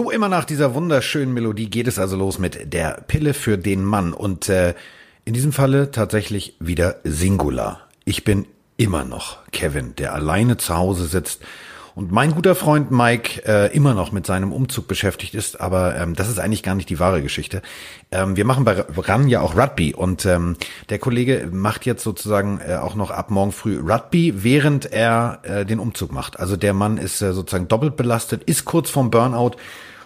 So immer nach dieser wunderschönen Melodie geht es also los mit der Pille für den Mann und äh, in diesem Falle tatsächlich wieder Singular. Ich bin immer noch Kevin, der alleine zu Hause sitzt und mein guter Freund Mike äh, immer noch mit seinem Umzug beschäftigt ist, aber ähm, das ist eigentlich gar nicht die wahre Geschichte. Ähm, wir machen bei RAN ja auch Rugby und ähm, der Kollege macht jetzt sozusagen äh, auch noch ab morgen früh Rugby, während er äh, den Umzug macht. Also der Mann ist äh, sozusagen doppelt belastet, ist kurz vorm Burnout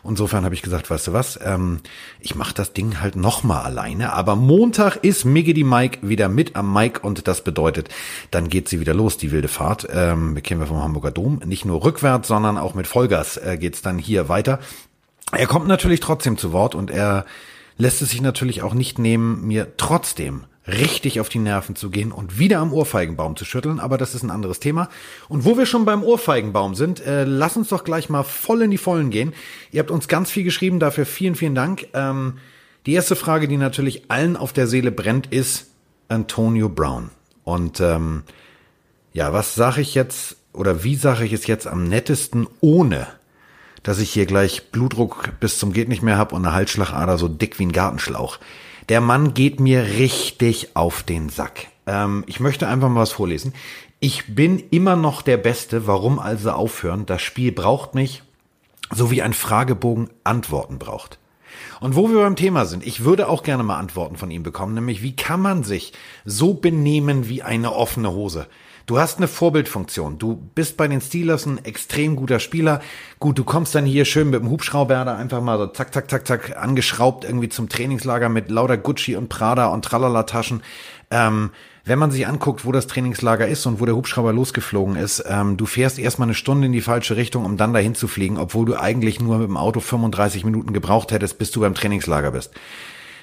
Insofern habe ich gesagt, weißt du was, ähm, ich mache das Ding halt nochmal alleine. Aber Montag ist Miggy die Mike wieder mit am Mike und das bedeutet, dann geht sie wieder los, die wilde Fahrt. Ähm, kennen wir vom Hamburger Dom. Nicht nur rückwärts, sondern auch mit Vollgas äh, geht's dann hier weiter. Er kommt natürlich trotzdem zu Wort und er lässt es sich natürlich auch nicht nehmen, mir trotzdem richtig auf die Nerven zu gehen und wieder am Ohrfeigenbaum zu schütteln, aber das ist ein anderes Thema. Und wo wir schon beim Ohrfeigenbaum sind, äh, lass uns doch gleich mal voll in die Vollen gehen. Ihr habt uns ganz viel geschrieben, dafür vielen, vielen Dank. Ähm, die erste Frage, die natürlich allen auf der Seele brennt, ist Antonio Brown. Und ähm, ja, was sage ich jetzt oder wie sage ich es jetzt am nettesten, ohne dass ich hier gleich Blutdruck bis zum geht nicht mehr hab und eine Halsschlagader so dick wie ein Gartenschlauch. Der Mann geht mir richtig auf den Sack. Ähm, ich möchte einfach mal was vorlesen. Ich bin immer noch der Beste. Warum also aufhören? Das Spiel braucht mich, so wie ein Fragebogen Antworten braucht. Und wo wir beim Thema sind, ich würde auch gerne mal Antworten von ihm bekommen, nämlich wie kann man sich so benehmen wie eine offene Hose? Du hast eine Vorbildfunktion. Du bist bei den Steelers ein extrem guter Spieler. Gut, du kommst dann hier schön mit dem Hubschrauber da einfach mal so zack, zack, zack, zack angeschraubt irgendwie zum Trainingslager mit lauter Gucci und Prada und Tralala-Taschen. Ähm, wenn man sich anguckt, wo das Trainingslager ist und wo der Hubschrauber losgeflogen ist, ähm, du fährst erstmal eine Stunde in die falsche Richtung, um dann dahin zu fliegen, obwohl du eigentlich nur mit dem Auto 35 Minuten gebraucht hättest, bis du beim Trainingslager bist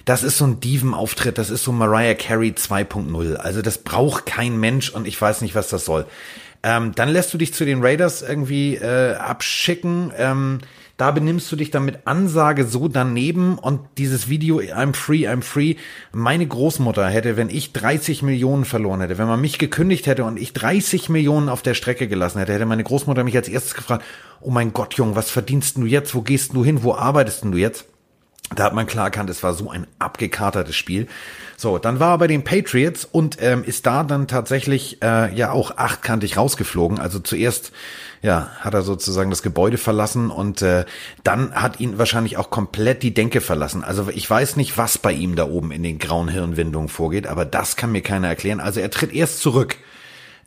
das ist so ein Dieven-Auftritt, das ist so Mariah Carey 2.0. Also das braucht kein Mensch und ich weiß nicht, was das soll. Ähm, dann lässt du dich zu den Raiders irgendwie äh, abschicken. Ähm, da benimmst du dich dann mit Ansage so daneben und dieses Video I'm free, I'm free. Meine Großmutter hätte, wenn ich 30 Millionen verloren hätte, wenn man mich gekündigt hätte und ich 30 Millionen auf der Strecke gelassen hätte, hätte meine Großmutter mich als erstes gefragt, oh mein Gott, Junge, was verdienst du jetzt? Wo gehst du hin? Wo arbeitest du jetzt? Da hat man klar erkannt, es war so ein abgekatertes Spiel. So, dann war er bei den Patriots und ähm, ist da dann tatsächlich äh, ja auch achtkantig rausgeflogen. Also zuerst ja hat er sozusagen das Gebäude verlassen und äh, dann hat ihn wahrscheinlich auch komplett die Denke verlassen. Also ich weiß nicht, was bei ihm da oben in den grauen Hirnwindungen vorgeht, aber das kann mir keiner erklären. Also er tritt erst zurück,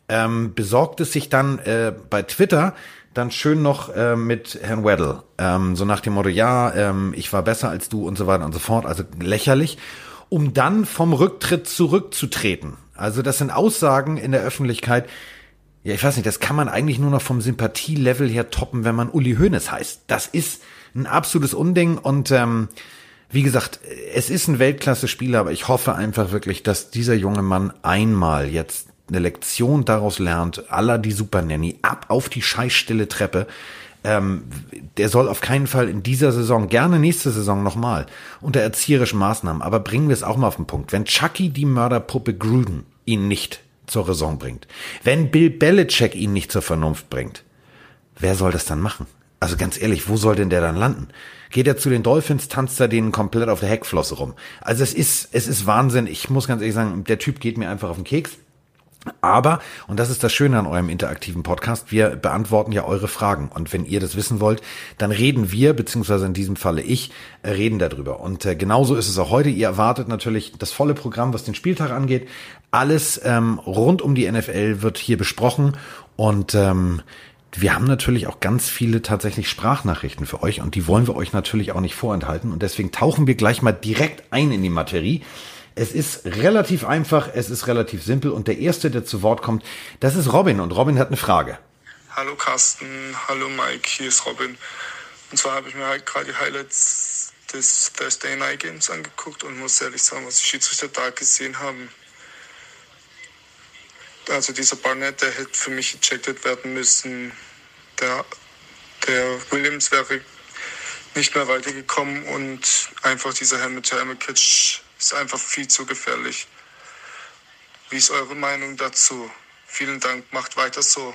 ähm, besorgt es sich dann äh, bei Twitter, dann schön noch äh, mit Herrn Weddle. Ähm, so nach dem Motto, ja, ähm, ich war besser als du und so weiter und so fort. Also lächerlich. Um dann vom Rücktritt zurückzutreten. Also das sind Aussagen in der Öffentlichkeit. Ja, ich weiß nicht, das kann man eigentlich nur noch vom Sympathielevel her toppen, wenn man Uli Hoeneß heißt. Das ist ein absolutes Unding und ähm, wie gesagt, es ist ein Weltklasse-Spieler, aber ich hoffe einfach wirklich, dass dieser junge Mann einmal jetzt eine Lektion daraus lernt, aller die Super Nanny, ab auf die scheißstille Treppe. Ähm, der soll auf keinen Fall in dieser Saison, gerne nächste Saison nochmal, unter erzieherischen Maßnahmen, aber bringen wir es auch mal auf den Punkt. Wenn Chucky die Mörderpuppe Gruden ihn nicht zur Raison bringt, wenn Bill Belichick ihn nicht zur Vernunft bringt, wer soll das dann machen? Also ganz ehrlich, wo soll denn der dann landen? Geht er zu den Dolphins, tanzt er denen komplett auf der Heckflosse rum. Also es ist, es ist Wahnsinn. Ich muss ganz ehrlich sagen, der Typ geht mir einfach auf den Keks. Aber, und das ist das Schöne an eurem interaktiven Podcast, wir beantworten ja eure Fragen. Und wenn ihr das wissen wollt, dann reden wir, beziehungsweise in diesem Falle ich, äh, reden darüber. Und äh, genauso ist es auch heute. Ihr erwartet natürlich das volle Programm, was den Spieltag angeht. Alles ähm, rund um die NFL wird hier besprochen. Und ähm, wir haben natürlich auch ganz viele tatsächlich Sprachnachrichten für euch und die wollen wir euch natürlich auch nicht vorenthalten. Und deswegen tauchen wir gleich mal direkt ein in die Materie. Es ist relativ einfach, es ist relativ simpel und der Erste, der zu Wort kommt, das ist Robin und Robin hat eine Frage. Hallo Carsten, hallo Mike, hier ist Robin. Und zwar habe ich mir halt gerade die Highlights des Thursday Night Games angeguckt und muss ehrlich sagen, was die Schiedsrichter da gesehen haben. Also dieser Barnett, der hätte für mich ejected werden müssen. Der, der Williams wäre nicht mehr weitergekommen und einfach dieser Helmet Catch ist einfach viel zu gefährlich. Wie ist eure Meinung dazu? Vielen Dank, macht weiter so.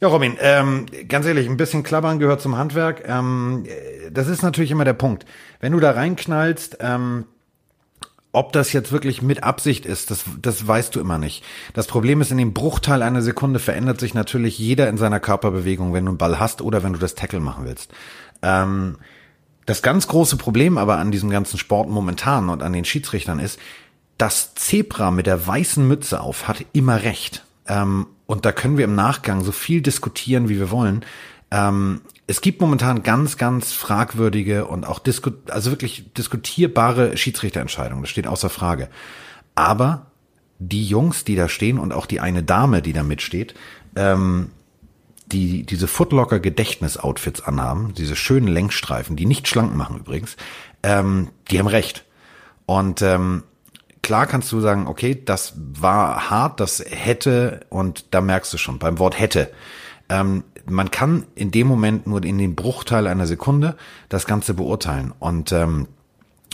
Ja, Robin, ähm, ganz ehrlich, ein bisschen Klappern gehört zum Handwerk. Ähm, das ist natürlich immer der Punkt. Wenn du da reinknallst, ähm, ob das jetzt wirklich mit Absicht ist, das, das weißt du immer nicht. Das Problem ist, in dem Bruchteil einer Sekunde verändert sich natürlich jeder in seiner Körperbewegung, wenn du einen Ball hast oder wenn du das Tackle machen willst. Ähm, das ganz große Problem aber an diesem ganzen Sport momentan und an den Schiedsrichtern ist, das Zebra mit der weißen Mütze auf hat immer recht. Ähm, und da können wir im Nachgang so viel diskutieren, wie wir wollen. Ähm, es gibt momentan ganz, ganz fragwürdige und auch disku also wirklich diskutierbare Schiedsrichterentscheidungen. Das steht außer Frage. Aber die Jungs, die da stehen und auch die eine Dame, die da mitsteht, ähm, die diese Footlocker Gedächtnis-Outfits anhaben, diese schönen Längsstreifen, die nicht schlank machen übrigens, ähm, die haben recht. Und ähm, klar kannst du sagen, okay, das war hart, das hätte, und da merkst du schon, beim Wort hätte. Ähm, man kann in dem Moment nur in den Bruchteil einer Sekunde das Ganze beurteilen. Und ähm,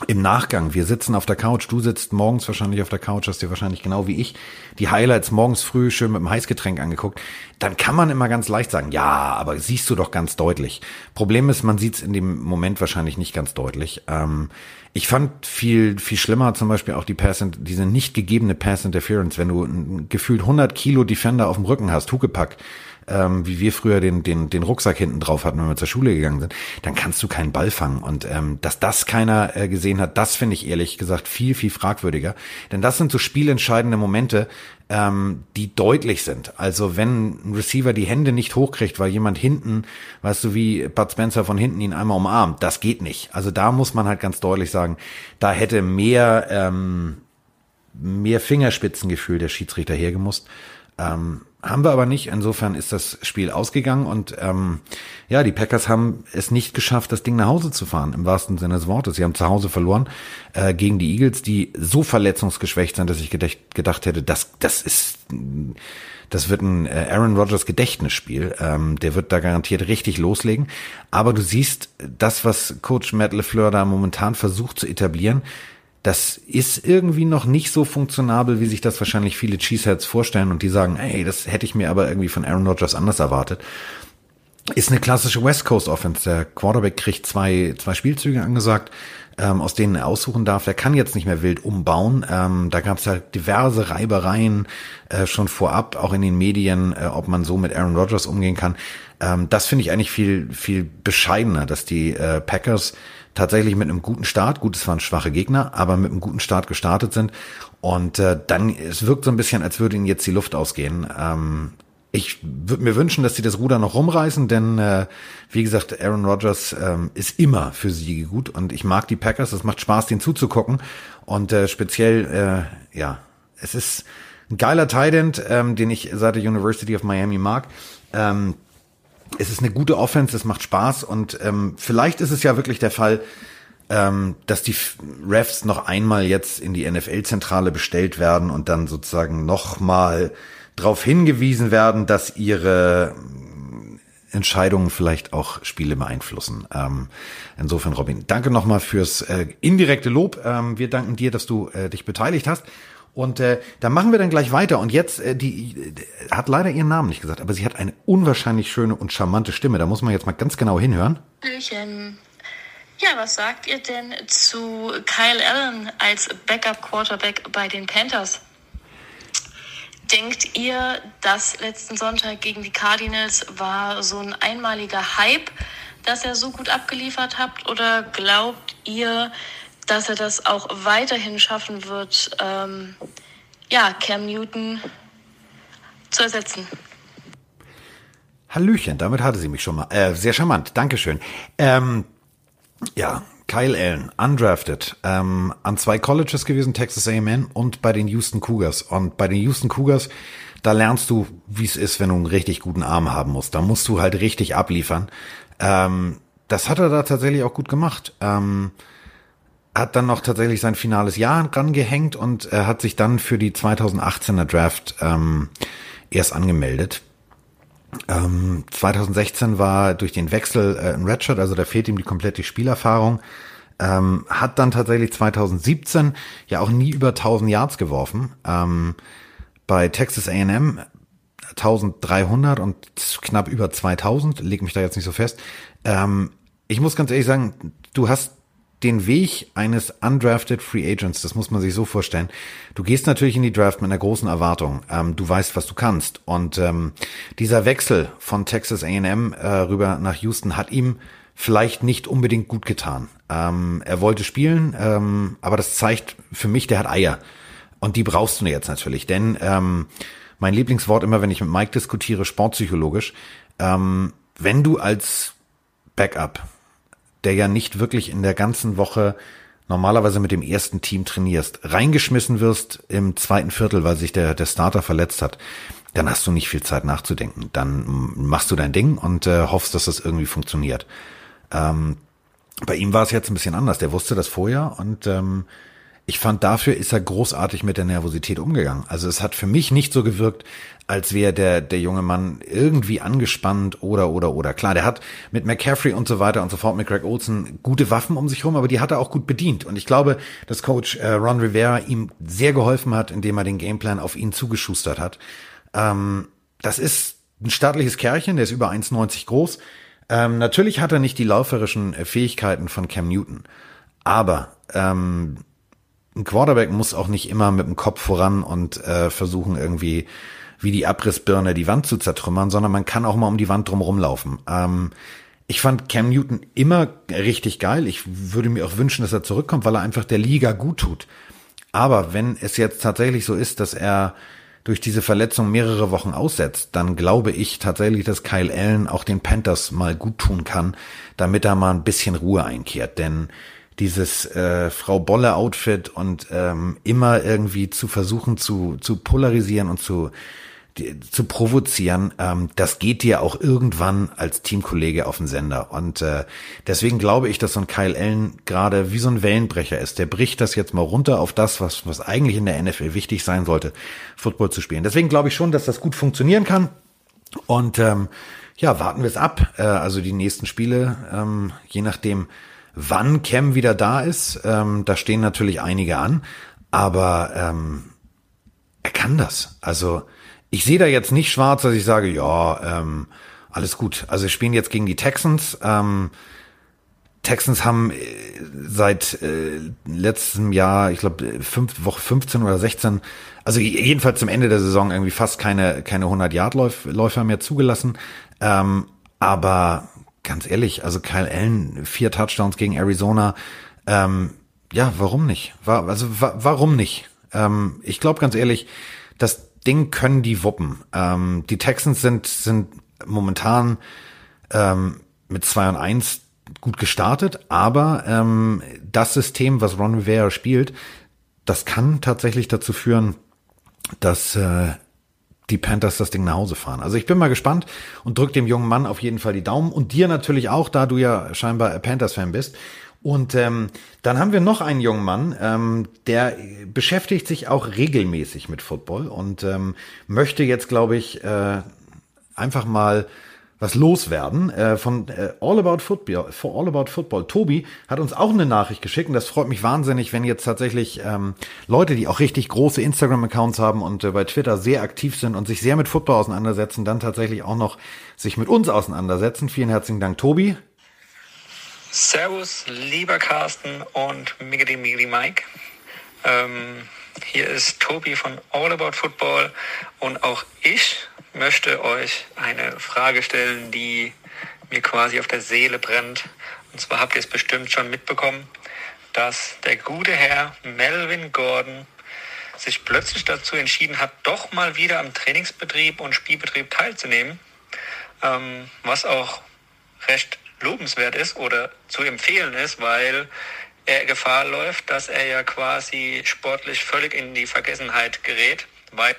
im Nachgang, wir sitzen auf der Couch, du sitzt morgens wahrscheinlich auf der Couch, hast dir wahrscheinlich genau wie ich die Highlights morgens früh schön mit dem Heißgetränk angeguckt, dann kann man immer ganz leicht sagen, ja, aber siehst du doch ganz deutlich. Problem ist, man sieht es in dem Moment wahrscheinlich nicht ganz deutlich. Ähm, ich fand viel, viel schlimmer zum Beispiel auch die Pass, diese nicht gegebene Pass Interference, wenn du gefühlt 100 Kilo Defender auf dem Rücken hast, Huckepack, ähm, wie wir früher den, den, den Rucksack hinten drauf hatten, wenn wir zur Schule gegangen sind, dann kannst du keinen Ball fangen. Und ähm, dass das keiner äh, gesehen hat, das finde ich ehrlich gesagt viel, viel fragwürdiger. Denn das sind so spielentscheidende Momente, ähm, die deutlich sind. Also wenn ein Receiver die Hände nicht hochkriegt, weil jemand hinten, weißt du, wie Bud Spencer von hinten ihn einmal umarmt, das geht nicht. Also da muss man halt ganz deutlich sagen, da hätte mehr, ähm, mehr Fingerspitzengefühl der Schiedsrichter hergemusst. Ähm, haben wir aber nicht. Insofern ist das Spiel ausgegangen und ähm, ja, die Packers haben es nicht geschafft, das Ding nach Hause zu fahren, im wahrsten Sinne des Wortes. Sie haben zu Hause verloren äh, gegen die Eagles, die so verletzungsgeschwächt sind, dass ich gedacht, hätte, das, das ist das wird ein äh, Aaron Rodgers Gedächtnisspiel. Ähm, der wird da garantiert richtig loslegen. Aber du siehst, das, was Coach Matt LeFleur da momentan versucht zu etablieren, das ist irgendwie noch nicht so funktionabel, wie sich das wahrscheinlich viele Cheeseheads vorstellen und die sagen, ey, das hätte ich mir aber irgendwie von Aaron Rodgers anders erwartet. Ist eine klassische West Coast Offense. Der Quarterback kriegt zwei, zwei Spielzüge angesagt, ähm, aus denen er aussuchen darf. Der kann jetzt nicht mehr wild umbauen. Ähm, da gab es halt diverse Reibereien äh, schon vorab, auch in den Medien, äh, ob man so mit Aaron Rodgers umgehen kann. Ähm, das finde ich eigentlich viel, viel bescheidener, dass die äh, Packers tatsächlich mit einem guten Start, gut, es waren schwache Gegner, aber mit einem guten Start gestartet sind. Und äh, dann, es wirkt so ein bisschen, als würde ihnen jetzt die Luft ausgehen. Ähm, ich würde mir wünschen, dass sie das Ruder noch rumreißen, denn äh, wie gesagt, Aaron Rodgers ähm, ist immer für Siege gut und ich mag die Packers. Es macht Spaß, den zuzugucken und äh, speziell, äh, ja, es ist ein geiler Tight ähm, den ich seit der University of Miami mag. Ähm, es ist eine gute Offense, es macht Spaß und ähm, vielleicht ist es ja wirklich der Fall, ähm, dass die Refs noch einmal jetzt in die NFL-Zentrale bestellt werden und dann sozusagen nochmal darauf hingewiesen werden, dass ihre Entscheidungen vielleicht auch Spiele beeinflussen. Ähm, insofern, Robin, danke nochmal fürs äh, indirekte Lob. Ähm, wir danken dir, dass du äh, dich beteiligt hast. Und äh, da machen wir dann gleich weiter. Und jetzt, äh, die äh, hat leider ihren Namen nicht gesagt, aber sie hat eine unwahrscheinlich schöne und charmante Stimme. Da muss man jetzt mal ganz genau hinhören. Hallöchen. Ja, was sagt ihr denn zu Kyle Allen als Backup-Quarterback bei den Panthers? Denkt ihr, das letzten Sonntag gegen die Cardinals war so ein einmaliger Hype, dass er so gut abgeliefert habt? Oder glaubt ihr, dass er das auch weiterhin schaffen wird, ähm, ja, Cam Newton zu ersetzen. Hallöchen, damit hatte sie mich schon mal. Äh, sehr charmant, Dankeschön. Ähm, ja, Kyle Allen, undrafted, ähm, an zwei Colleges gewesen, Texas A&M und bei den Houston Cougars. Und bei den Houston Cougars, da lernst du, wie es ist, wenn du einen richtig guten Arm haben musst. Da musst du halt richtig abliefern. Ähm, das hat er da tatsächlich auch gut gemacht. Ähm, hat dann noch tatsächlich sein finales Jahr rangehängt und er hat sich dann für die 2018er Draft ähm, erst angemeldet. Ähm, 2016 war durch den Wechsel äh, ein Redshirt, also da fehlt ihm die komplette Spielerfahrung. Ähm, hat dann tatsächlich 2017 ja auch nie über 1000 Yards geworfen. Ähm, bei Texas A&M 1300 und knapp über 2000, leg mich da jetzt nicht so fest. Ähm, ich muss ganz ehrlich sagen, du hast den Weg eines undrafted Free Agents, das muss man sich so vorstellen. Du gehst natürlich in die Draft mit einer großen Erwartung. Ähm, du weißt, was du kannst. Und ähm, dieser Wechsel von Texas A&M äh, rüber nach Houston hat ihm vielleicht nicht unbedingt gut getan. Ähm, er wollte spielen, ähm, aber das zeigt für mich, der hat Eier. Und die brauchst du jetzt natürlich. Denn ähm, mein Lieblingswort immer, wenn ich mit Mike diskutiere, sportpsychologisch, ähm, wenn du als Backup der ja nicht wirklich in der ganzen Woche normalerweise mit dem ersten Team trainierst, reingeschmissen wirst im zweiten Viertel, weil sich der, der Starter verletzt hat, dann hast du nicht viel Zeit nachzudenken. Dann machst du dein Ding und äh, hoffst, dass das irgendwie funktioniert. Ähm, bei ihm war es jetzt ein bisschen anders. Der wusste das vorher und ähm, ich fand, dafür ist er großartig mit der Nervosität umgegangen. Also es hat für mich nicht so gewirkt, als wäre der, der junge Mann irgendwie angespannt oder, oder, oder. Klar, der hat mit McCaffrey und so weiter und so fort, mit Greg Olson, gute Waffen um sich rum, aber die hat er auch gut bedient. Und ich glaube, dass Coach äh, Ron Rivera ihm sehr geholfen hat, indem er den Gameplan auf ihn zugeschustert hat. Ähm, das ist ein staatliches Kerlchen, der ist über 1,90 groß. Ähm, natürlich hat er nicht die lauferischen äh, Fähigkeiten von Cam Newton. Aber ähm, ein Quarterback muss auch nicht immer mit dem Kopf voran und äh, versuchen irgendwie wie die Abrissbirne die Wand zu zertrümmern, sondern man kann auch mal um die Wand drumherum laufen. Ähm, ich fand Cam Newton immer richtig geil. Ich würde mir auch wünschen, dass er zurückkommt, weil er einfach der Liga gut tut. Aber wenn es jetzt tatsächlich so ist, dass er durch diese Verletzung mehrere Wochen aussetzt, dann glaube ich tatsächlich, dass Kyle Allen auch den Panthers mal gut tun kann, damit er mal ein bisschen Ruhe einkehrt. Denn dieses äh, Frau Bolle Outfit und ähm, immer irgendwie zu versuchen zu, zu polarisieren und zu zu provozieren, ähm, das geht dir auch irgendwann als Teamkollege auf den Sender. Und äh, deswegen glaube ich, dass so ein Kyle Allen gerade wie so ein Wellenbrecher ist. Der bricht das jetzt mal runter auf das, was, was eigentlich in der NFL wichtig sein sollte, Football zu spielen. Deswegen glaube ich schon, dass das gut funktionieren kann. Und ähm, ja, warten wir es ab. Äh, also die nächsten Spiele, ähm, je nachdem, wann Cam wieder da ist, ähm, da stehen natürlich einige an. Aber ähm, er kann das. Also ich sehe da jetzt nicht schwarz, dass ich sage, ja, ähm, alles gut. Also wir spielen jetzt gegen die Texans. Ähm, Texans haben äh, seit äh, letztem Jahr, ich glaube, fünf, Woche 15 oder 16, also jedenfalls zum Ende der Saison irgendwie fast keine, keine 100-Yard-Läufer mehr zugelassen. Ähm, aber ganz ehrlich, also Kyle Allen, vier Touchdowns gegen Arizona, ähm, ja, warum nicht? War, also wa warum nicht? Ähm, ich glaube ganz ehrlich, dass Ding können die wuppen. Ähm, die Texans sind, sind momentan ähm, mit 2 und 1 gut gestartet, aber ähm, das System, was Ron Rivera spielt, das kann tatsächlich dazu führen, dass äh, die Panthers das Ding nach Hause fahren. Also ich bin mal gespannt und drück dem jungen Mann auf jeden Fall die Daumen und dir natürlich auch, da du ja scheinbar Panthers-Fan bist. Und ähm, dann haben wir noch einen jungen Mann, ähm, der beschäftigt sich auch regelmäßig mit Football und ähm, möchte jetzt, glaube ich, äh, einfach mal was loswerden äh, von äh, All About Football. For All About Football. Tobi hat uns auch eine Nachricht geschickt und das freut mich wahnsinnig, wenn jetzt tatsächlich ähm, Leute, die auch richtig große Instagram-Accounts haben und äh, bei Twitter sehr aktiv sind und sich sehr mit Football auseinandersetzen, dann tatsächlich auch noch sich mit uns auseinandersetzen. Vielen herzlichen Dank, Tobi. Servus, lieber Carsten und Miggity Miggity Mike. Ähm, hier ist Tobi von All About Football und auch ich möchte euch eine Frage stellen, die mir quasi auf der Seele brennt. Und zwar habt ihr es bestimmt schon mitbekommen, dass der gute Herr Melvin Gordon sich plötzlich dazu entschieden hat, doch mal wieder am Trainingsbetrieb und Spielbetrieb teilzunehmen, ähm, was auch recht lobenswert ist oder zu empfehlen ist, weil er Gefahr läuft, dass er ja quasi sportlich völlig in die Vergessenheit gerät, weil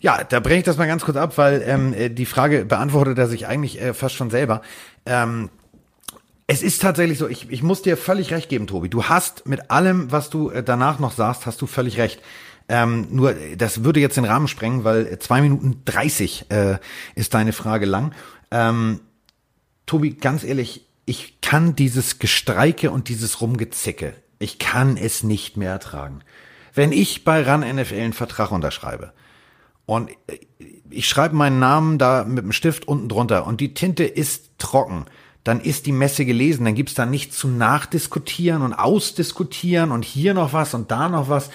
ja, da breche ich das mal ganz kurz ab, weil ähm, äh, die Frage beantwortet er sich eigentlich äh, fast schon selber. Ähm, es ist tatsächlich so, ich, ich muss dir völlig recht geben, Tobi. Du hast mit allem, was du äh, danach noch sagst, hast du völlig recht. Ähm, nur, das würde jetzt den Rahmen sprengen, weil zwei Minuten dreißig äh, ist deine Frage lang. Ähm, Tobi, ganz ehrlich, ich kann dieses Gestreike und dieses Rumgezicke, ich kann es nicht mehr ertragen. Wenn ich bei RAN NFL einen Vertrag unterschreibe und ich schreibe meinen Namen da mit dem Stift unten drunter und die Tinte ist trocken, dann ist die Messe gelesen, dann gibt's da nichts zu nachdiskutieren und ausdiskutieren und hier noch was und da noch was.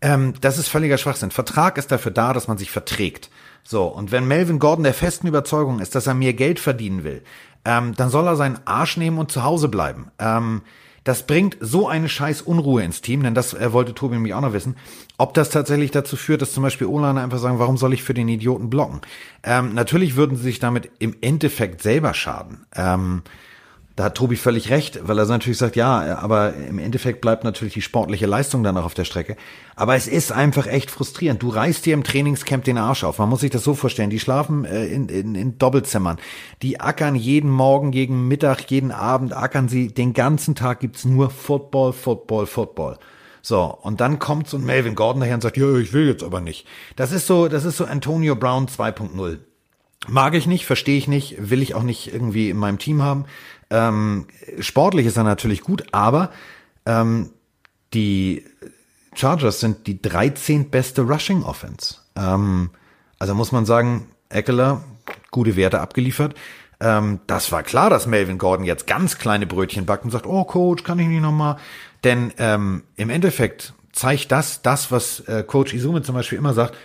Ähm, das ist völliger Schwachsinn. Vertrag ist dafür da, dass man sich verträgt. So, und wenn Melvin Gordon der festen Überzeugung ist, dass er mehr Geld verdienen will, ähm, dann soll er seinen Arsch nehmen und zu Hause bleiben. Ähm, das bringt so eine scheiß Unruhe ins Team, denn das äh, wollte Tobi nämlich auch noch wissen, ob das tatsächlich dazu führt, dass zum Beispiel Olane einfach sagen, warum soll ich für den Idioten blocken? Ähm, natürlich würden sie sich damit im Endeffekt selber schaden. Ähm, da hat Tobi völlig recht, weil er natürlich sagt, ja, aber im Endeffekt bleibt natürlich die sportliche Leistung dann auch auf der Strecke. Aber es ist einfach echt frustrierend. Du reißt dir im Trainingscamp den Arsch auf. Man muss sich das so vorstellen. Die schlafen äh, in, in, in Doppelzimmern. Die ackern jeden Morgen, gegen Mittag, jeden Abend, ackern sie. Den ganzen Tag gibt's nur Football, Football, Football. So, und dann kommt so ein Melvin Gordon daher und sagt, ja, ich will jetzt aber nicht. Das ist so, das ist so Antonio Brown 2.0. Mag ich nicht, verstehe ich nicht, will ich auch nicht irgendwie in meinem Team haben. Ähm, sportlich ist er natürlich gut, aber ähm, die Chargers sind die 13. beste Rushing Offense. Ähm, also muss man sagen, Eckler, gute Werte abgeliefert. Ähm, das war klar, dass Melvin Gordon jetzt ganz kleine Brötchen backt und sagt, oh Coach, kann ich nicht nochmal? Denn ähm, im Endeffekt zeigt das, das, was äh, Coach Izume zum Beispiel immer sagt,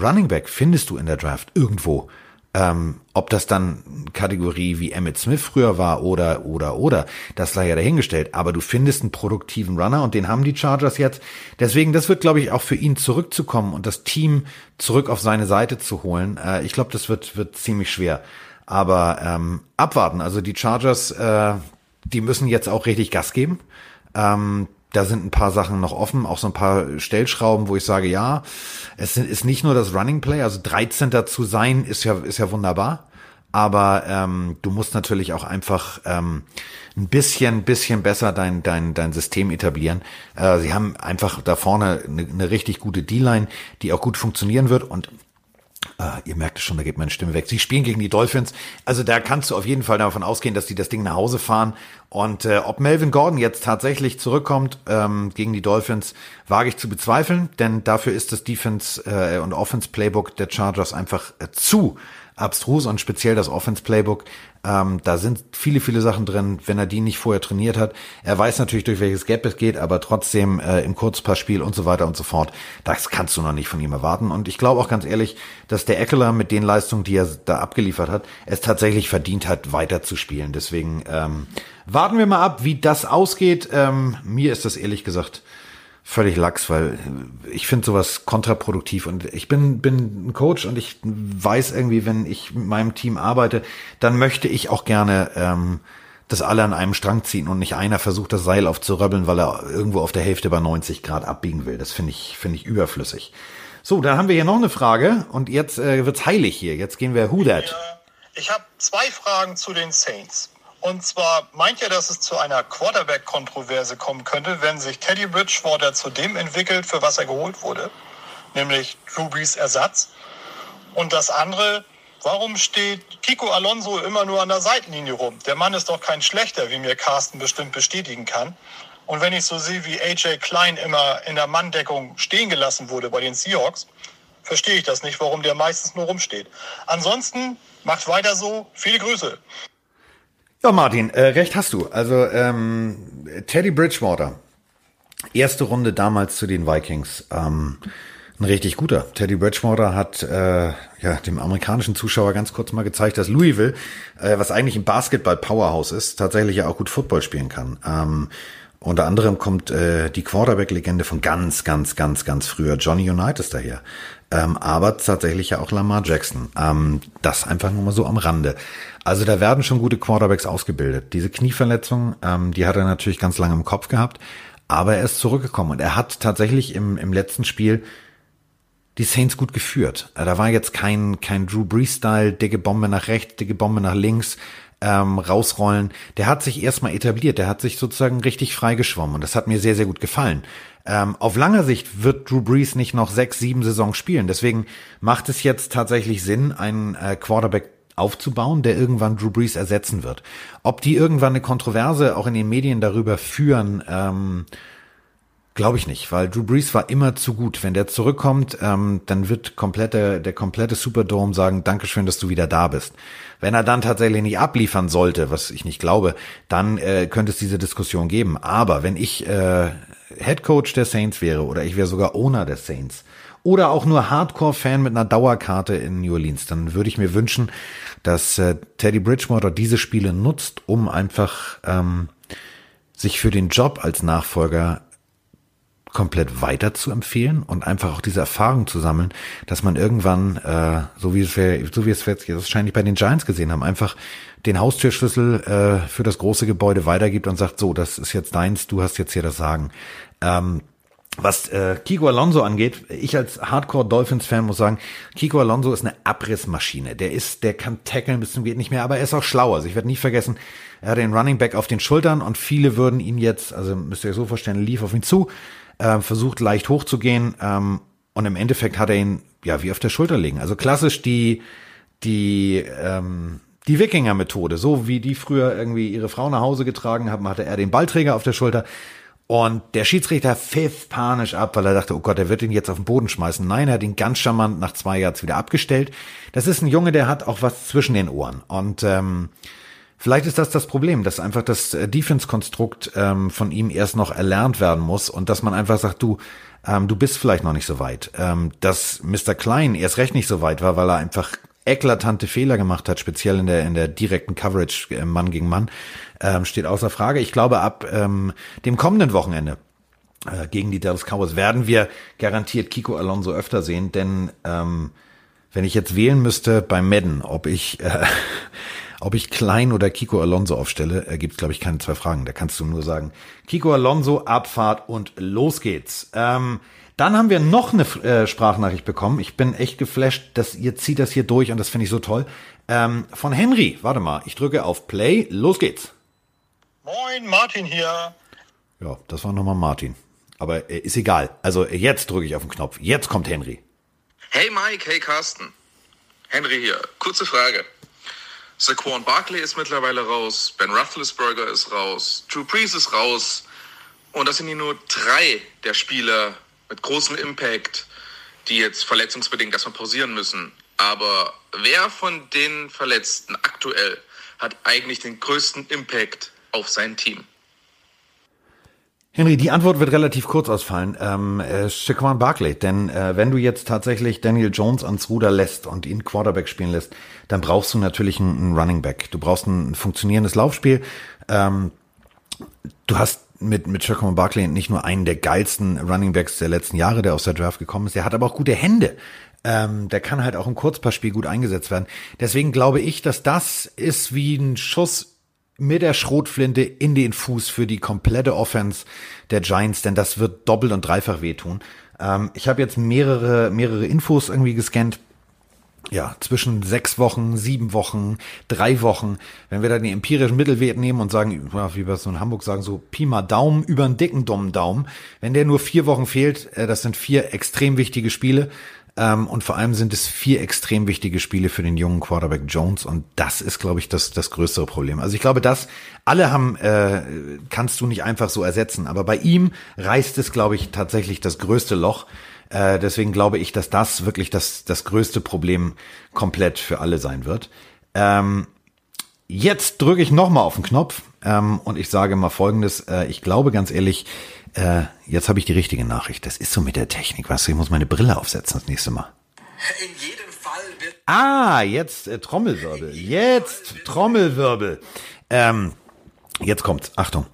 Running Back findest du in der Draft irgendwo. Ähm, ob das dann Kategorie wie Emmett Smith früher war oder, oder, oder, das sei ja dahingestellt. Aber du findest einen produktiven Runner und den haben die Chargers jetzt. Deswegen, das wird, glaube ich, auch für ihn zurückzukommen und das Team zurück auf seine Seite zu holen. Äh, ich glaube, das wird, wird ziemlich schwer. Aber ähm, abwarten. Also die Chargers, äh, die müssen jetzt auch richtig Gas geben. Ähm, da sind ein paar Sachen noch offen, auch so ein paar Stellschrauben, wo ich sage, ja, es ist nicht nur das Running Play, also 13. zu sein, ist ja, ist ja wunderbar. Aber ähm, du musst natürlich auch einfach ähm, ein bisschen, bisschen besser dein, dein, dein System etablieren. Äh, sie haben einfach da vorne eine, eine richtig gute D-Line, die auch gut funktionieren wird. Und Uh, ihr merkt es schon, da geht meine Stimme weg. Sie spielen gegen die Dolphins. Also da kannst du auf jeden Fall davon ausgehen, dass die das Ding nach Hause fahren. Und äh, ob Melvin Gordon jetzt tatsächlich zurückkommt ähm, gegen die Dolphins, wage ich zu bezweifeln, denn dafür ist das Defense äh, und Offense Playbook der Chargers einfach äh, zu abstrus und speziell das Offense Playbook. Ähm, da sind viele, viele Sachen drin, wenn er die nicht vorher trainiert hat. Er weiß natürlich, durch welches Gap es geht, aber trotzdem äh, im Kurzpassspiel und so weiter und so fort, das kannst du noch nicht von ihm erwarten. Und ich glaube auch ganz ehrlich, dass der Eckler mit den Leistungen, die er da abgeliefert hat, es tatsächlich verdient hat, weiter zu spielen. Deswegen ähm, warten wir mal ab, wie das ausgeht. Ähm, mir ist das ehrlich gesagt völlig lax, weil ich finde sowas kontraproduktiv und ich bin, bin ein Coach und ich weiß irgendwie, wenn ich mit meinem Team arbeite, dann möchte ich auch gerne, ähm, dass alle an einem Strang ziehen und nicht einer versucht, das Seil aufzuröbbeln, weil er irgendwo auf der Hälfte bei 90 Grad abbiegen will. Das finde ich, finde ich überflüssig. So, dann haben wir hier noch eine Frage und jetzt äh, wird's heilig hier. Jetzt gehen wir Who that? Ich habe zwei Fragen zu den Saints. Und zwar meint ihr, dass es zu einer Quarterback-Kontroverse kommen könnte, wenn sich Teddy Bridgewater zu dem entwickelt, für was er geholt wurde, nämlich Drew Brees Ersatz. Und das andere, warum steht Kiko Alonso immer nur an der Seitenlinie rum? Der Mann ist doch kein schlechter, wie mir Carsten bestimmt bestätigen kann. Und wenn ich so sehe, wie AJ Klein immer in der Manndeckung stehen gelassen wurde bei den Seahawks, verstehe ich das nicht, warum der meistens nur rumsteht. Ansonsten macht weiter so. Viele Grüße. Ja, Martin, äh, recht hast du. Also ähm, Teddy Bridgewater, erste Runde damals zu den Vikings. Ähm, ein richtig guter. Teddy Bridgewater hat äh, ja dem amerikanischen Zuschauer ganz kurz mal gezeigt, dass Louisville, äh, was eigentlich ein Basketball-Powerhouse ist, tatsächlich ja auch gut Football spielen kann. Ähm, unter anderem kommt äh, die Quarterback-Legende von ganz, ganz, ganz, ganz früher, Johnny Unitas daher. Ähm, aber tatsächlich ja auch Lamar Jackson. Ähm, das einfach nur mal so am Rande. Also da werden schon gute Quarterbacks ausgebildet. Diese Knieverletzung, ähm, die hat er natürlich ganz lange im Kopf gehabt, aber er ist zurückgekommen und er hat tatsächlich im, im letzten Spiel die Saints gut geführt. Äh, da war jetzt kein, kein Drew Brees-Style, dicke Bombe nach rechts, dicke Bombe nach links, ähm, rausrollen. Der hat sich erstmal etabliert, der hat sich sozusagen richtig freigeschwommen und das hat mir sehr, sehr gut gefallen. Ähm, auf langer Sicht wird Drew Brees nicht noch sechs, sieben Saisons spielen. Deswegen macht es jetzt tatsächlich Sinn, einen äh, Quarterback aufzubauen, der irgendwann Drew Brees ersetzen wird. Ob die irgendwann eine Kontroverse auch in den Medien darüber führen, ähm, Glaube ich nicht, weil Drew Brees war immer zu gut. Wenn der zurückkommt, ähm, dann wird komplette, der komplette Superdome sagen, Dankeschön, dass du wieder da bist. Wenn er dann tatsächlich nicht abliefern sollte, was ich nicht glaube, dann äh, könnte es diese Diskussion geben. Aber wenn ich äh, Head Coach der Saints wäre oder ich wäre sogar Owner der Saints oder auch nur Hardcore-Fan mit einer Dauerkarte in New Orleans, dann würde ich mir wünschen, dass äh, Teddy Bridgewater diese Spiele nutzt, um einfach ähm, sich für den Job als Nachfolger komplett weiter zu empfehlen und einfach auch diese Erfahrung zu sammeln, dass man irgendwann, äh, so wie es wir, so wie es wir jetzt wahrscheinlich bei den Giants gesehen haben, einfach den Haustürschlüssel äh, für das große Gebäude weitergibt und sagt, so, das ist jetzt deins, du hast jetzt hier das Sagen. Ähm, was äh, Kiko Alonso angeht, ich als Hardcore Dolphins Fan muss sagen, Kiko Alonso ist eine Abrissmaschine. Der ist, der kann tackeln bis zum geht nicht mehr, aber er ist auch schlauer. Also ich werde nie vergessen, er hat den Running Back auf den Schultern und viele würden ihn jetzt, also müsst ihr euch so vorstellen, lief auf ihn zu, äh, versucht leicht hochzugehen ähm, und im Endeffekt hat er ihn ja wie auf der Schulter liegen. Also klassisch die die ähm, die Wikinger-Methode, so wie die früher irgendwie ihre Frau nach Hause getragen haben, hatte er den Ballträger auf der Schulter. Und der Schiedsrichter pfiff panisch ab, weil er dachte, oh Gott, er wird ihn jetzt auf den Boden schmeißen. Nein, er hat ihn ganz charmant nach zwei Yards wieder abgestellt. Das ist ein Junge, der hat auch was zwischen den Ohren. Und ähm, Vielleicht ist das das Problem, dass einfach das äh, Defense-Konstrukt ähm, von ihm erst noch erlernt werden muss und dass man einfach sagt, du, ähm, du bist vielleicht noch nicht so weit. Ähm, dass Mr. Klein erst recht nicht so weit war, weil er einfach eklatante Fehler gemacht hat, speziell in der in der direkten Coverage äh, Mann gegen Mann, ähm, steht außer Frage. Ich glaube, ab ähm, dem kommenden Wochenende äh, gegen die Dallas Cowboys werden wir garantiert Kiko Alonso öfter sehen, denn ähm, wenn ich jetzt wählen müsste bei Madden, ob ich äh, ob ich Klein oder Kiko Alonso aufstelle, äh, gibt glaube ich, keine zwei Fragen. Da kannst du nur sagen, Kiko Alonso, Abfahrt und los geht's. Ähm, dann haben wir noch eine äh, Sprachnachricht bekommen. Ich bin echt geflasht, dass ihr zieht das hier durch und das finde ich so toll. Ähm, von Henry. Warte mal, ich drücke auf Play. Los geht's. Moin, Martin hier. Ja, das war nochmal Martin. Aber äh, ist egal. Also jetzt drücke ich auf den Knopf. Jetzt kommt Henry. Hey Mike, hey Carsten. Henry hier. Kurze Frage. Saquon Barkley ist mittlerweile raus, Ben Roethlisberger ist raus, Drew Brees ist raus. Und das sind hier nur drei der Spieler mit großem Impact, die jetzt verletzungsbedingt erstmal pausieren müssen. Aber wer von den Verletzten aktuell hat eigentlich den größten Impact auf sein Team? Henry, die Antwort wird relativ kurz ausfallen. Ähm, äh, Shaquan Barkley, denn äh, wenn du jetzt tatsächlich Daniel Jones ans Ruder lässt und ihn Quarterback spielen lässt, dann brauchst du natürlich einen, einen Running Back. Du brauchst ein funktionierendes Laufspiel. Ähm, du hast mit, mit Shaquan Barkley nicht nur einen der geilsten Running Backs der letzten Jahre, der aus der Draft gekommen ist, der hat aber auch gute Hände. Ähm, der kann halt auch im Kurzpassspiel gut eingesetzt werden. Deswegen glaube ich, dass das ist wie ein Schuss mit der Schrotflinte in den Fuß für die komplette Offense der Giants, denn das wird doppelt und dreifach wehtun. Ähm, ich habe jetzt mehrere, mehrere Infos irgendwie gescannt. Ja, zwischen sechs Wochen, sieben Wochen, drei Wochen. Wenn wir dann die empirischen Mittelwert nehmen und sagen, wie wir es so in Hamburg sagen, so Pi mal Daumen über einen dicken dummen Daumen. Wenn der nur vier Wochen fehlt, äh, das sind vier extrem wichtige Spiele. Ähm, und vor allem sind es vier extrem wichtige Spiele für den jungen Quarterback Jones. Und das ist, glaube ich, das, das größere Problem. Also ich glaube, das alle haben, äh, kannst du nicht einfach so ersetzen. Aber bei ihm reißt es, glaube ich, tatsächlich das größte Loch. Äh, deswegen glaube ich, dass das wirklich das, das größte Problem komplett für alle sein wird. Ähm, jetzt drücke ich nochmal auf den Knopf ähm, und ich sage mal Folgendes. Äh, ich glaube ganz ehrlich, äh, jetzt habe ich die richtige Nachricht. Das ist so mit der Technik, weißt du, ich muss meine Brille aufsetzen das nächste Mal. In jedem Fall wird Ah, jetzt äh, Trommelwirbel. Jetzt Trommelwirbel. Ähm, jetzt kommt's. Achtung.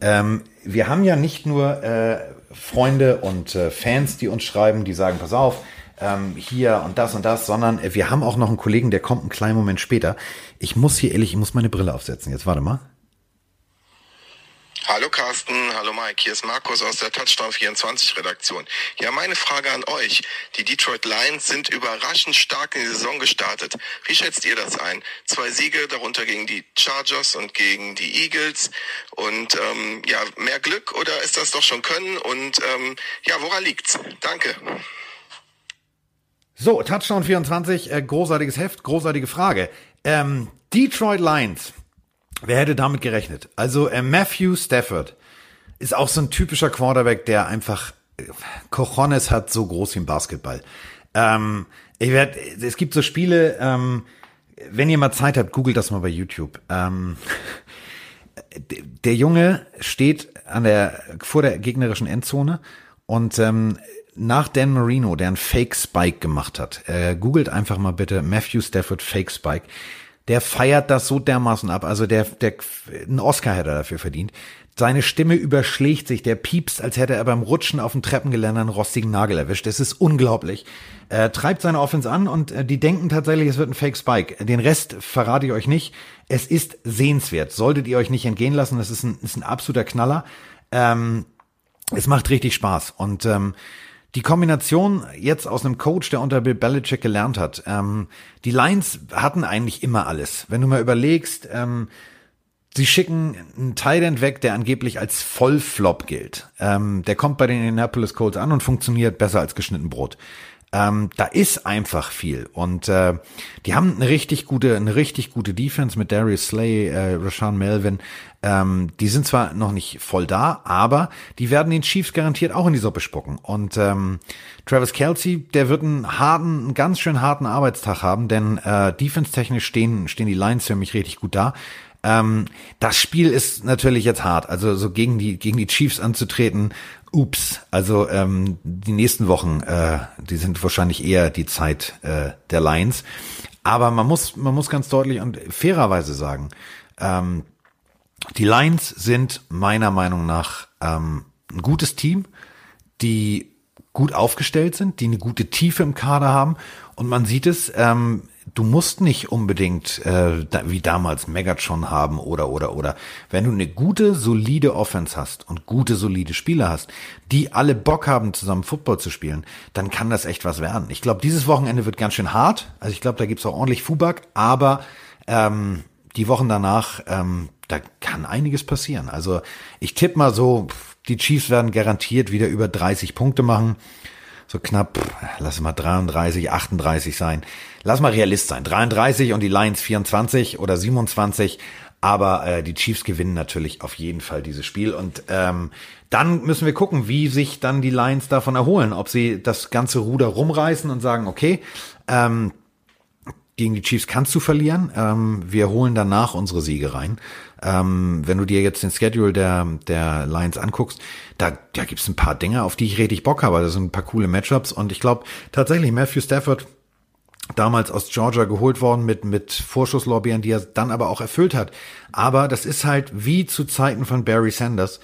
Ähm, wir haben ja nicht nur äh, Freunde und äh, Fans, die uns schreiben, die sagen, pass auf, ähm, hier und das und das, sondern äh, wir haben auch noch einen Kollegen, der kommt einen kleinen Moment später. Ich muss hier ehrlich, ich muss meine Brille aufsetzen. Jetzt warte mal. Hallo Carsten, hallo Mike, hier ist Markus aus der Touchdown 24 Redaktion. Ja, meine Frage an euch. Die Detroit Lions sind überraschend stark in die Saison gestartet. Wie schätzt ihr das ein? Zwei Siege, darunter gegen die Chargers und gegen die Eagles. Und ähm, ja, mehr Glück oder ist das doch schon Können? Und ähm, ja, woran liegt's? Danke. So, Touchdown 24, äh, großartiges Heft, großartige Frage. Ähm, Detroit Lions Wer hätte damit gerechnet? Also äh, Matthew Stafford ist auch so ein typischer Quarterback, der einfach Cojones hat, so groß wie im Basketball. Ähm, ich werd, es gibt so Spiele, ähm, wenn ihr mal Zeit habt, googelt das mal bei YouTube. Ähm, der Junge steht an der, vor der gegnerischen Endzone und ähm, nach Dan Marino, der einen Fake Spike gemacht hat, äh, googelt einfach mal bitte Matthew Stafford Fake Spike. Der feiert das so dermaßen ab. Also der, der, einen Oscar hätte er dafür verdient. Seine Stimme überschlägt sich, der piepst, als hätte er beim Rutschen auf dem Treppengeländer einen rostigen Nagel erwischt. Das ist unglaublich. Er treibt seine Offense an und äh, die denken tatsächlich, es wird ein Fake Spike. Den Rest verrate ich euch nicht. Es ist sehenswert. Solltet ihr euch nicht entgehen lassen. Das ist ein, ist ein absoluter Knaller. Ähm, es macht richtig Spaß. Und ähm, die Kombination jetzt aus einem Coach, der unter Bill Belichick gelernt hat, ähm, die Lions hatten eigentlich immer alles. Wenn du mal überlegst, ähm, sie schicken einen Tight weg, der angeblich als Vollflop gilt. Ähm, der kommt bei den Indianapolis Colts an und funktioniert besser als geschnitten Brot. Ähm, da ist einfach viel und äh, die haben eine richtig gute, eine richtig gute Defense mit Darius Slay, äh, Rashawn Melvin. Ähm, die sind zwar noch nicht voll da, aber die werden den Chiefs garantiert auch in die Suppe spucken. Und ähm, Travis Kelsey, der wird einen harten, einen ganz schön harten Arbeitstag haben, denn äh, defense-technisch stehen stehen die Lions für mich richtig gut da. Ähm, das Spiel ist natürlich jetzt hart. Also so gegen die gegen die Chiefs anzutreten, Ups, also ähm, die nächsten Wochen, äh, die sind wahrscheinlich eher die Zeit äh, der Lions. Aber man muss, man muss ganz deutlich und fairerweise sagen, ähm, die Lions sind meiner Meinung nach ähm, ein gutes Team, die gut aufgestellt sind, die eine gute Tiefe im Kader haben. Und man sieht es, ähm, du musst nicht unbedingt äh, wie damals Megatron haben oder oder oder. Wenn du eine gute, solide Offense hast und gute, solide Spieler hast, die alle Bock haben, zusammen Football zu spielen, dann kann das echt was werden. Ich glaube, dieses Wochenende wird ganz schön hart. Also ich glaube, da gibt's auch ordentlich Fubak, aber ähm, die Wochen danach, ähm, da kann einiges passieren. Also ich tippe mal so, die Chiefs werden garantiert wieder über 30 Punkte machen so knapp, lass mal 33, 38 sein. Lass mal Realist sein. 33 und die Lions 24 oder 27. Aber äh, die Chiefs gewinnen natürlich auf jeden Fall dieses Spiel. Und ähm, dann müssen wir gucken, wie sich dann die Lions davon erholen. Ob sie das ganze Ruder rumreißen und sagen, okay, ähm, gegen die Chiefs kannst du verlieren. Ähm, wir holen danach unsere Siege rein. Ähm, wenn du dir jetzt den Schedule der, der Lions anguckst, da, da gibt's ein paar Dinge, auf die ich richtig Bock habe. Das sind ein paar coole Matchups und ich glaube tatsächlich Matthew Stafford damals aus Georgia geholt worden mit, mit Vorschusslorbeeren, die er dann aber auch erfüllt hat. Aber das ist halt wie zu Zeiten von Barry Sanders.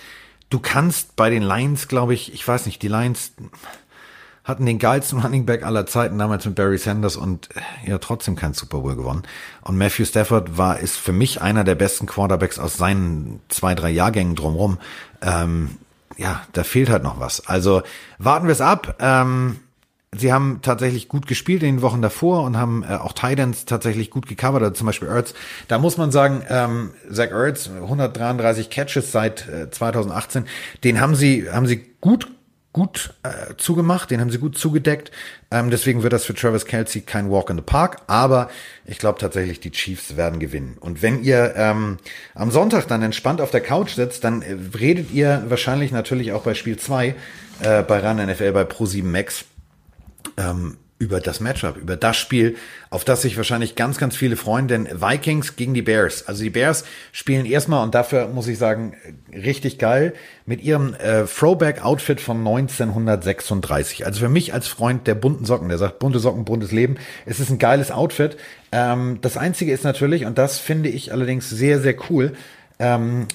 Du kannst bei den Lions, glaube ich, ich weiß nicht, die Lions, hatten den geilsten Running Back aller Zeiten damals mit Barry Sanders und äh, ja trotzdem kein Super Bowl gewonnen. Und Matthew Stafford war ist für mich einer der besten Quarterbacks aus seinen zwei drei Jahrgängen drumherum. Ähm, ja, da fehlt halt noch was. Also warten wir es ab. Ähm, sie haben tatsächlich gut gespielt in den Wochen davor und haben äh, auch Titans tatsächlich gut gecovert, also zum Beispiel Ertz. Da muss man sagen, ähm, Zach Ertz, 133 Catches seit äh, 2018, den haben sie, haben sie gut gut äh, zugemacht, den haben sie gut zugedeckt. Ähm, deswegen wird das für Travis Kelsey kein Walk in the Park, aber ich glaube tatsächlich, die Chiefs werden gewinnen. Und wenn ihr ähm, am Sonntag dann entspannt auf der Couch sitzt, dann äh, redet ihr wahrscheinlich natürlich auch bei Spiel 2 äh, bei RAN NFL bei Pro7 Max ähm, über das Matchup, über das Spiel, auf das sich wahrscheinlich ganz, ganz viele freuen, denn Vikings gegen die Bears. Also die Bears spielen erstmal, und dafür muss ich sagen, richtig geil, mit ihrem äh, Throwback-Outfit von 1936. Also für mich als Freund der bunten Socken, der sagt, bunte Socken, buntes Leben, es ist ein geiles Outfit. Ähm, das Einzige ist natürlich, und das finde ich allerdings sehr, sehr cool, ähm,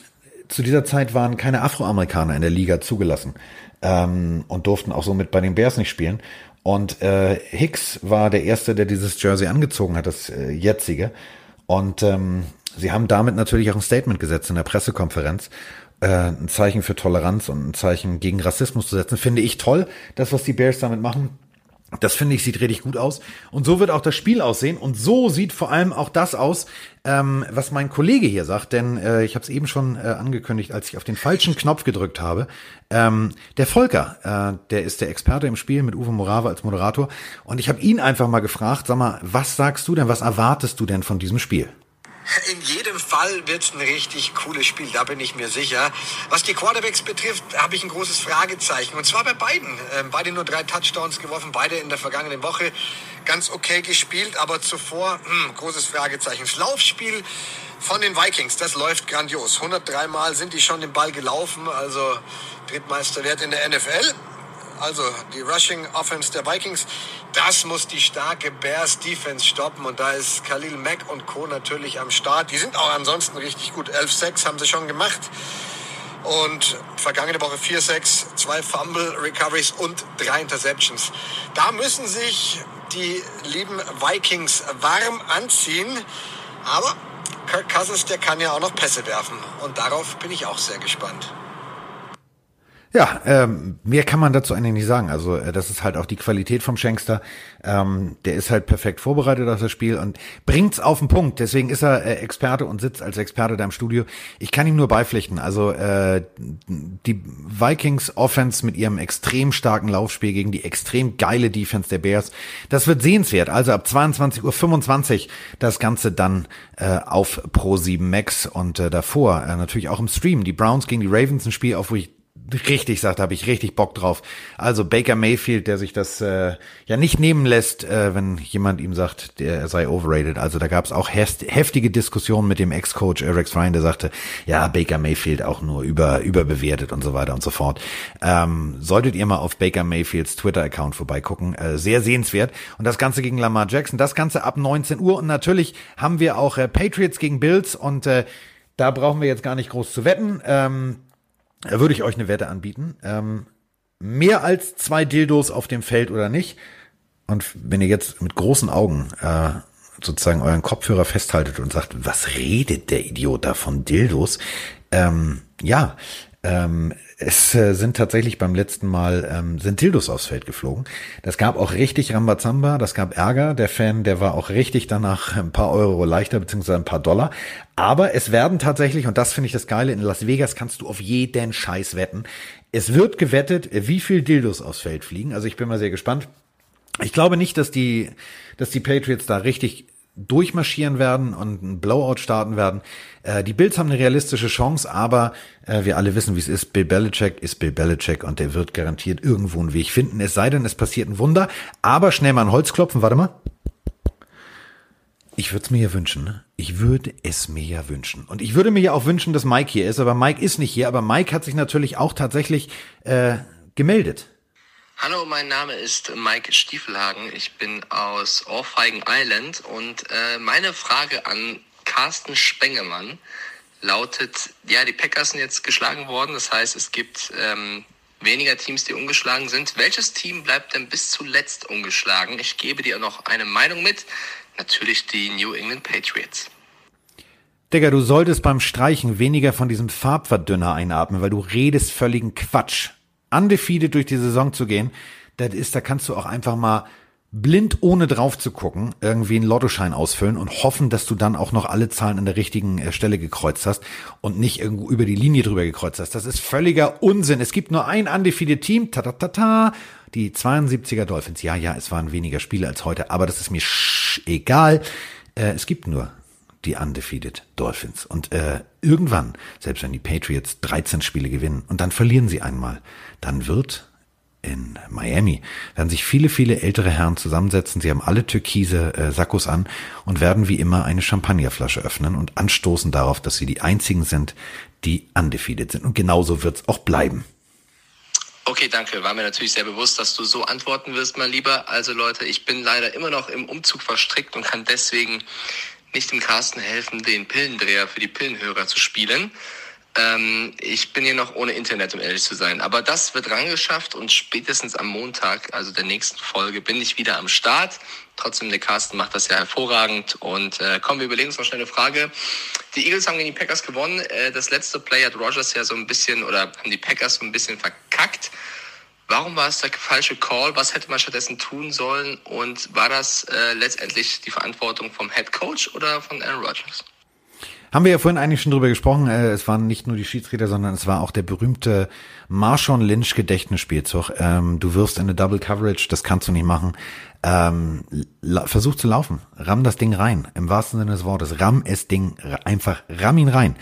zu dieser Zeit waren keine Afroamerikaner in der Liga zugelassen ähm, und durften auch somit bei den Bears nicht spielen. Und äh, Hicks war der Erste, der dieses Jersey angezogen hat, das äh, jetzige. Und ähm, sie haben damit natürlich auch ein Statement gesetzt in der Pressekonferenz. Äh, ein Zeichen für Toleranz und ein Zeichen gegen Rassismus zu setzen. Finde ich toll, das, was die Bears damit machen. Das finde ich sieht richtig gut aus. Und so wird auch das Spiel aussehen. Und so sieht vor allem auch das aus, ähm, was mein Kollege hier sagt. Denn äh, ich habe es eben schon äh, angekündigt, als ich auf den falschen Knopf gedrückt habe. Ähm, der Volker, äh, der ist der Experte im Spiel mit Uwe Morave als Moderator. Und ich habe ihn einfach mal gefragt, sag mal, was sagst du denn, was erwartest du denn von diesem Spiel? In jedem Fall wird es ein richtig cooles Spiel, da bin ich mir sicher. Was die Quarterbacks betrifft, habe ich ein großes Fragezeichen. Und zwar bei beiden. Ähm, beide nur drei Touchdowns geworfen, beide in der vergangenen Woche ganz okay gespielt, aber zuvor hm, großes Fragezeichen. Das Laufspiel von den Vikings, das läuft grandios. 103 Mal sind die schon den Ball gelaufen, also Drittmeisterwert in der NFL. Also die Rushing Offense der Vikings, das muss die starke Bears Defense stoppen und da ist Khalil Mack und Co. natürlich am Start. Die sind auch ansonsten richtig gut. 11-6 haben sie schon gemacht. Und vergangene Woche 4-6, zwei Fumble Recoveries und drei Interceptions. Da müssen sich die lieben Vikings warm anziehen. Aber Kirk Cousins, der kann ja auch noch Pässe werfen. Und darauf bin ich auch sehr gespannt. Ja, ähm, mehr kann man dazu eigentlich nicht sagen. Also äh, das ist halt auch die Qualität vom Schenkster. Ähm, der ist halt perfekt vorbereitet auf das Spiel und bringt's auf den Punkt. Deswegen ist er äh, Experte und sitzt als Experte da im Studio. Ich kann ihm nur beipflichten. Also äh, die Vikings Offense mit ihrem extrem starken Laufspiel gegen die extrem geile Defense der Bears, das wird sehenswert. Also ab 22.25 Uhr das Ganze dann äh, auf Pro 7 Max und äh, davor äh, natürlich auch im Stream. Die Browns gegen die Ravens, ein Spiel, auf wo ich richtig sagt, habe ich richtig Bock drauf. Also Baker Mayfield, der sich das äh, ja nicht nehmen lässt, äh, wenn jemand ihm sagt, der sei overrated. Also da gab es auch heftige Diskussionen mit dem Ex-Coach Rex Ryan, der sagte, ja, Baker Mayfield auch nur über überbewertet und so weiter und so fort. Ähm, solltet ihr mal auf Baker Mayfields Twitter-Account vorbeigucken, äh, sehr sehenswert. Und das Ganze gegen Lamar Jackson, das Ganze ab 19 Uhr. Und natürlich haben wir auch äh, Patriots gegen Bills und äh, da brauchen wir jetzt gar nicht groß zu wetten. Ähm, würde ich euch eine Wette anbieten. Ähm, mehr als zwei Dildos auf dem Feld oder nicht. Und wenn ihr jetzt mit großen Augen äh, sozusagen euren Kopfhörer festhaltet und sagt, was redet der Idiot da von Dildos? Ähm, ja, ähm, es äh, sind tatsächlich beim letzten Mal ähm, sind Dildos aufs Feld geflogen. Das gab auch richtig Rambazamba, das gab Ärger. Der Fan, der war auch richtig danach ein paar Euro leichter, beziehungsweise ein paar Dollar. Aber es werden tatsächlich, und das finde ich das Geile, in Las Vegas kannst du auf jeden Scheiß wetten. Es wird gewettet, wie viel Dildos aufs Feld fliegen. Also ich bin mal sehr gespannt. Ich glaube nicht, dass die, dass die Patriots da richtig durchmarschieren werden und ein Blowout starten werden. Äh, die Bills haben eine realistische Chance, aber äh, wir alle wissen, wie es ist. Bill Belichick ist Bill Belichick und der wird garantiert irgendwo einen Weg finden. Es sei denn, es passiert ein Wunder. Aber schnell mal ein Holz klopfen, warte mal. Ich würde es mir ja wünschen. Ne? Ich würde es mir ja wünschen. Und ich würde mir ja auch wünschen, dass Mike hier ist, aber Mike ist nicht hier. Aber Mike hat sich natürlich auch tatsächlich äh, gemeldet. Hallo, mein Name ist Mike Stiefelhagen. Ich bin aus Ohrfeigen Island und äh, meine Frage an Carsten Spengemann lautet, ja, die Packers sind jetzt geschlagen worden. Das heißt, es gibt ähm, weniger Teams, die ungeschlagen sind. Welches Team bleibt denn bis zuletzt ungeschlagen? Ich gebe dir noch eine Meinung mit. Natürlich die New England Patriots. Digga, du solltest beim Streichen weniger von diesem Farbverdünner einatmen, weil du redest völligen Quatsch undefeated durch die Saison zu gehen, das ist, da kannst du auch einfach mal blind ohne drauf zu gucken, irgendwie einen Lottoschein ausfüllen und hoffen, dass du dann auch noch alle Zahlen an der richtigen äh, Stelle gekreuzt hast und nicht irgendwo über die Linie drüber gekreuzt hast. Das ist völliger Unsinn. Es gibt nur ein undefeated Team, ta ta ta ta, die 72er Dolphins. Ja, ja, es waren weniger Spiele als heute, aber das ist mir egal. Äh, es gibt nur die undefeated Dolphins. Und äh, irgendwann, selbst wenn die Patriots 13 Spiele gewinnen und dann verlieren sie einmal, dann wird in Miami werden sich viele, viele ältere Herren zusammensetzen. Sie haben alle türkise äh, Sakkos an und werden wie immer eine Champagnerflasche öffnen und anstoßen darauf, dass sie die einzigen sind, die undefeated sind. Und genauso wird's auch bleiben. Okay, danke. War mir natürlich sehr bewusst, dass du so antworten wirst, mein Lieber. Also Leute, ich bin leider immer noch im Umzug verstrickt und kann deswegen nicht dem Carsten helfen, den Pillendreher für die Pillenhörer zu spielen. Ähm, ich bin hier noch ohne Internet, um ehrlich zu sein. Aber das wird rangeschafft und spätestens am Montag, also der nächsten Folge, bin ich wieder am Start. Trotzdem, der Carsten macht das ja hervorragend. Und äh, kommen wir überlegen uns noch schnell eine Frage. Die Eagles haben gegen die Packers gewonnen. Äh, das letzte Play hat Rogers ja so ein bisschen, oder haben die Packers so ein bisschen verkackt. Warum war es der falsche Call? Was hätte man stattdessen tun sollen? Und war das äh, letztendlich die Verantwortung vom Head Coach oder von Aaron Rodgers? Haben wir ja vorhin eigentlich schon drüber gesprochen. Äh, es waren nicht nur die Schiedsrichter, sondern es war auch der berühmte Marshawn Lynch Gedächtnisspielzug. Ähm, du wirfst eine Double Coverage, das kannst du nicht machen. Ähm, versuch zu laufen, ramm das Ding rein, im wahrsten Sinne des Wortes, ramm es Ding, einfach ramm ihn rein.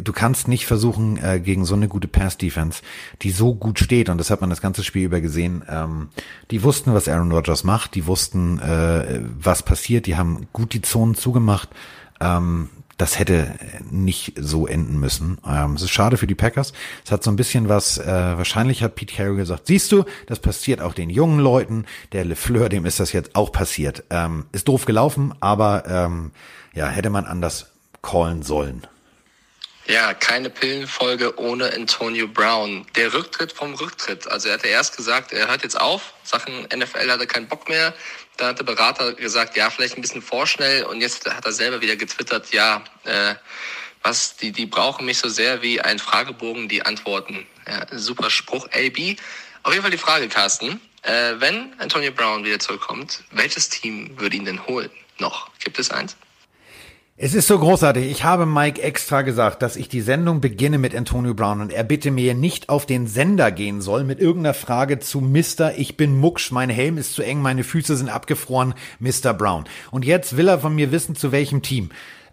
Du kannst nicht versuchen, äh, gegen so eine gute Pass-Defense, die so gut steht, und das hat man das ganze Spiel über gesehen, ähm, die wussten, was Aaron Rodgers macht, die wussten, äh, was passiert, die haben gut die Zonen zugemacht. Ähm, das hätte nicht so enden müssen. Ähm, es ist schade für die Packers. Es hat so ein bisschen was, äh, wahrscheinlich hat Pete Carroll gesagt, siehst du, das passiert auch den jungen Leuten. Der LeFleur, dem ist das jetzt auch passiert. Ähm, ist doof gelaufen, aber ähm, ja, hätte man anders callen sollen. Ja, keine Pillenfolge ohne Antonio Brown. Der Rücktritt vom Rücktritt. Also er hatte erst gesagt, er hört jetzt auf. Sachen NFL hat er keinen Bock mehr. Da hat der Berater gesagt, ja, vielleicht ein bisschen vorschnell. Und jetzt hat er selber wieder getwittert, ja, äh, was, die, die brauchen mich so sehr wie ein Fragebogen, die antworten. Ja, super Spruch, AB. Auf jeden Fall die Frage, Carsten. Äh, wenn Antonio Brown wieder zurückkommt, welches Team würde ihn denn holen? Noch? Gibt es eins? Es ist so großartig. Ich habe Mike extra gesagt, dass ich die Sendung beginne mit Antonio Brown und er bitte mir nicht auf den Sender gehen soll mit irgendeiner Frage zu Mr. Ich bin mucksch, mein Helm ist zu eng, meine Füße sind abgefroren, Mr. Brown. Und jetzt will er von mir wissen, zu welchem Team.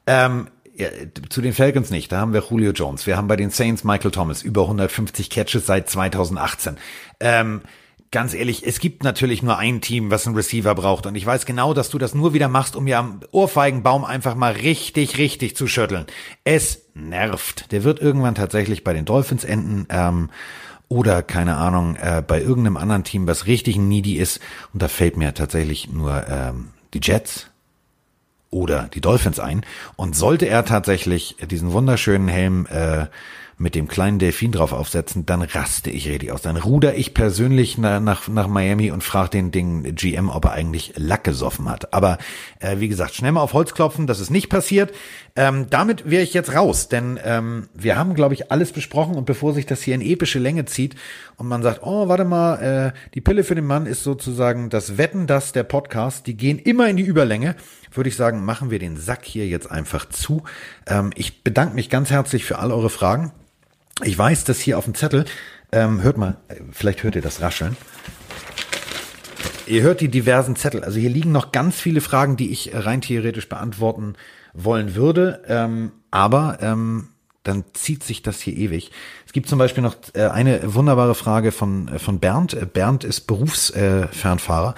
Ähm, ja, zu den Falcons nicht, da haben wir Julio Jones. Wir haben bei den Saints Michael Thomas, über 150 Catches seit 2018. Ähm, ganz ehrlich, es gibt natürlich nur ein Team, was einen Receiver braucht. Und ich weiß genau, dass du das nur wieder machst, um mir am Ohrfeigenbaum einfach mal richtig, richtig zu schütteln. Es nervt. Der wird irgendwann tatsächlich bei den Dolphins enden. Ähm, oder keine Ahnung, äh, bei irgendeinem anderen Team, was richtig needy ist. Und da fällt mir tatsächlich nur ähm, die Jets oder die Dolphins ein. Und sollte er tatsächlich diesen wunderschönen Helm äh, mit dem kleinen Delfin drauf aufsetzen, dann raste ich richtig aus. Dann ruder ich persönlich nach, nach, Miami und frage den Ding GM, ob er eigentlich Lack gesoffen hat. Aber äh, wie gesagt, schnell mal auf Holz klopfen, das ist nicht passiert. Ähm, damit wäre ich jetzt raus, denn ähm, wir haben, glaube ich, alles besprochen und bevor sich das hier in epische Länge zieht und man sagt, oh, warte mal, äh, die Pille für den Mann ist sozusagen das Wetten, das der Podcast, die gehen immer in die Überlänge würde ich sagen, machen wir den Sack hier jetzt einfach zu. Ähm, ich bedanke mich ganz herzlich für all eure Fragen. Ich weiß, dass hier auf dem Zettel, ähm, hört mal, vielleicht hört ihr das Rascheln. Ihr hört die diversen Zettel. Also hier liegen noch ganz viele Fragen, die ich rein theoretisch beantworten wollen würde. Ähm, aber ähm, dann zieht sich das hier ewig. Es gibt zum Beispiel noch äh, eine wunderbare Frage von, äh, von Bernd. Äh, Bernd ist Berufsfernfahrer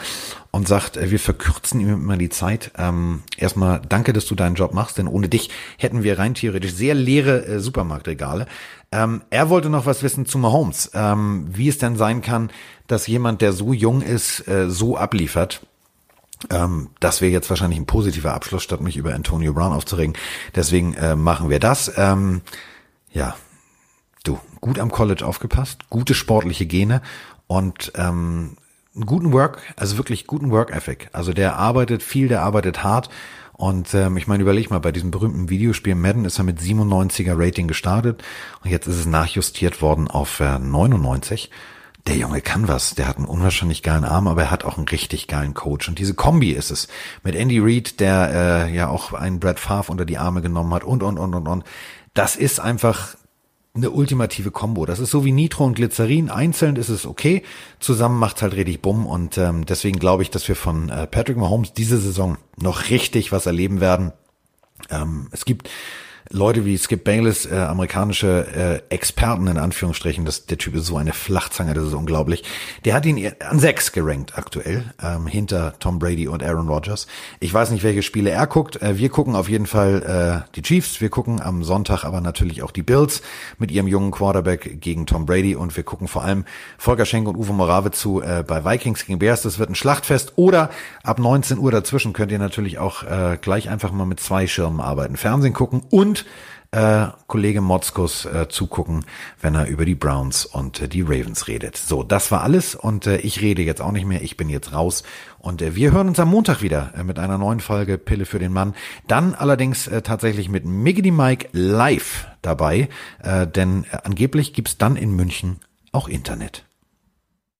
und sagt, wir verkürzen ihm immer die Zeit. Ähm, erstmal danke, dass du deinen Job machst, denn ohne dich hätten wir rein theoretisch sehr leere Supermarktregale. Ähm, er wollte noch was wissen zu Mahomes, ähm, wie es denn sein kann, dass jemand, der so jung ist, so abliefert. Ähm, das wäre jetzt wahrscheinlich ein positiver Abschluss, statt mich über Antonio Brown aufzuregen. Deswegen äh, machen wir das. Ähm, ja, du, gut am College aufgepasst, gute sportliche Gene und ähm, einen guten Work, also wirklich guten Work Ethic. Also der arbeitet viel, der arbeitet hart. Und ähm, ich meine, überleg mal, bei diesem berühmten Videospiel Madden ist er mit 97er Rating gestartet und jetzt ist es nachjustiert worden auf äh, 99 der Junge kann was, der hat einen unwahrscheinlich geilen Arm, aber er hat auch einen richtig geilen Coach. Und diese Kombi ist es. Mit Andy Reid, der äh, ja auch einen Brad Favre unter die Arme genommen hat und, und, und, und, und. Das ist einfach eine ultimative Kombo. Das ist so wie Nitro und Glycerin. Einzeln ist es okay, zusammen macht's halt richtig bumm. Und ähm, deswegen glaube ich, dass wir von äh, Patrick Mahomes diese Saison noch richtig was erleben werden. Ähm, es gibt Leute wie Skip Bayless, äh, amerikanische äh, Experten in Anführungsstrichen, das, der Typ ist so eine Flachzange, das ist unglaublich. Der hat ihn an sechs gerankt aktuell, ähm, hinter Tom Brady und Aaron Rodgers. Ich weiß nicht, welche Spiele er guckt. Äh, wir gucken auf jeden Fall äh, die Chiefs, wir gucken am Sonntag aber natürlich auch die Bills mit ihrem jungen Quarterback gegen Tom Brady und wir gucken vor allem Volker Schenk und Uwe Morave zu äh, bei Vikings gegen Bears. Das wird ein Schlachtfest oder ab 19 Uhr dazwischen könnt ihr natürlich auch äh, gleich einfach mal mit zwei Schirmen arbeiten. Fernsehen gucken äh, Kollege Motzkus äh, zugucken, wenn er über die Browns und äh, die Ravens redet. So, das war alles und äh, ich rede jetzt auch nicht mehr. Ich bin jetzt raus und äh, wir hören uns am Montag wieder äh, mit einer neuen Folge Pille für den Mann. Dann allerdings äh, tatsächlich mit Miggity Mike live dabei, äh, denn äh, angeblich gibt's dann in München auch Internet.